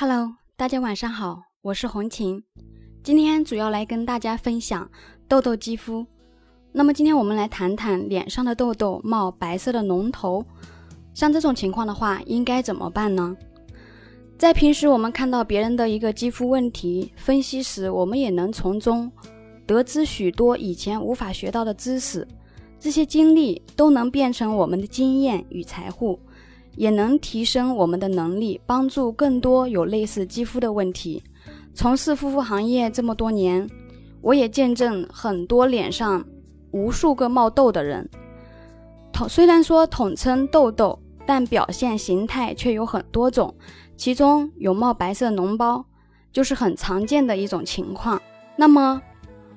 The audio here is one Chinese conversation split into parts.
Hello，大家晚上好，我是红琴，今天主要来跟大家分享痘痘肌肤。那么今天我们来谈谈脸上的痘痘冒白色的脓头，像这种情况的话，应该怎么办呢？在平时我们看到别人的一个肌肤问题分析时，我们也能从中得知许多以前无法学到的知识，这些经历都能变成我们的经验与财富。也能提升我们的能力，帮助更多有类似肌肤的问题。从事护肤行业这么多年，我也见证很多脸上无数个冒痘的人。统虽然说统称痘痘，但表现形态却有很多种，其中有冒白色脓包，就是很常见的一种情况。那么，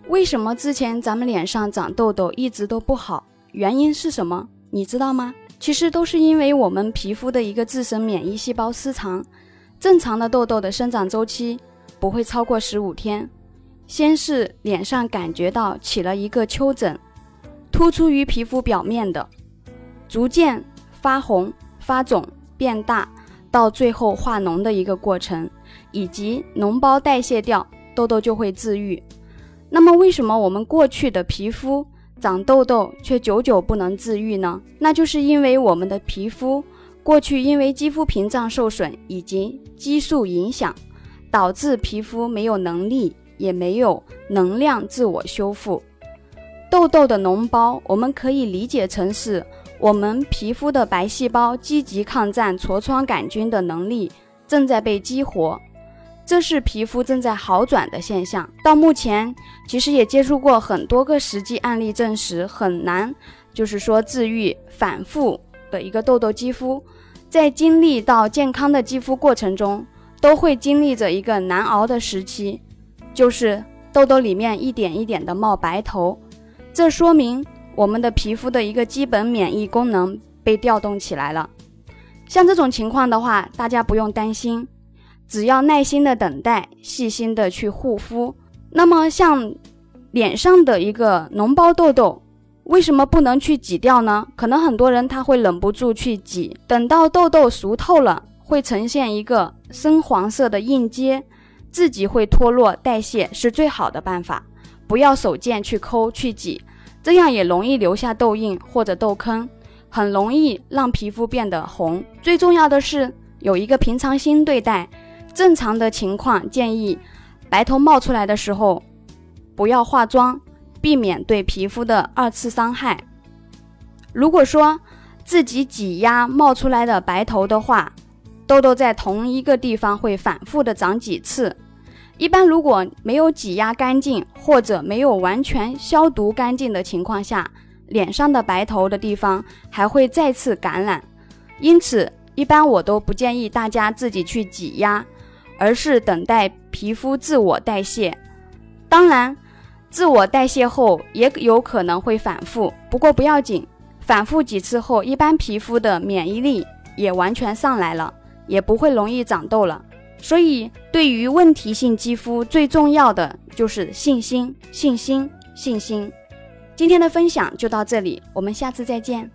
为什么之前咱们脸上长痘痘一直都不好？原因是什么？你知道吗？其实都是因为我们皮肤的一个自身免疫细胞失常。正常的痘痘的生长周期不会超过十五天。先是脸上感觉到起了一个丘疹，突出于皮肤表面的，逐渐发红、发肿、变大，到最后化脓的一个过程，以及脓包代谢掉，痘痘就会治愈。那么，为什么我们过去的皮肤？长痘痘却久久不能治愈呢？那就是因为我们的皮肤过去因为肌肤屏障受损以及激素影响，导致皮肤没有能力也没有能量自我修复。痘痘的脓包，我们可以理解成是我们皮肤的白细胞积极抗战痤疮杆菌的能力正在被激活。这是皮肤正在好转的现象。到目前，其实也接触过很多个实际案例，证实很难，就是说治愈反复的一个痘痘肌肤。在经历到健康的肌肤过程中，都会经历着一个难熬的时期，就是痘痘里面一点一点的冒白头。这说明我们的皮肤的一个基本免疫功能被调动起来了。像这种情况的话，大家不用担心。只要耐心的等待，细心的去护肤，那么像脸上的一个脓包痘痘，为什么不能去挤掉呢？可能很多人他会忍不住去挤，等到痘痘熟透了，会呈现一个深黄色的硬结，自己会脱落代谢，是最好的办法。不要手贱去抠去挤，这样也容易留下痘印或者痘坑，很容易让皮肤变得红。最重要的是有一个平常心对待。正常的情况建议，白头冒出来的时候，不要化妆，避免对皮肤的二次伤害。如果说自己挤压冒出来的白头的话，痘痘在同一个地方会反复的长几次。一般如果没有挤压干净或者没有完全消毒干净的情况下，脸上的白头的地方还会再次感染。因此，一般我都不建议大家自己去挤压。而是等待皮肤自我代谢，当然，自我代谢后也有可能会反复，不过不要紧，反复几次后，一般皮肤的免疫力也完全上来了，也不会容易长痘了。所以，对于问题性肌肤，最重要的就是信心，信心，信心。今天的分享就到这里，我们下次再见。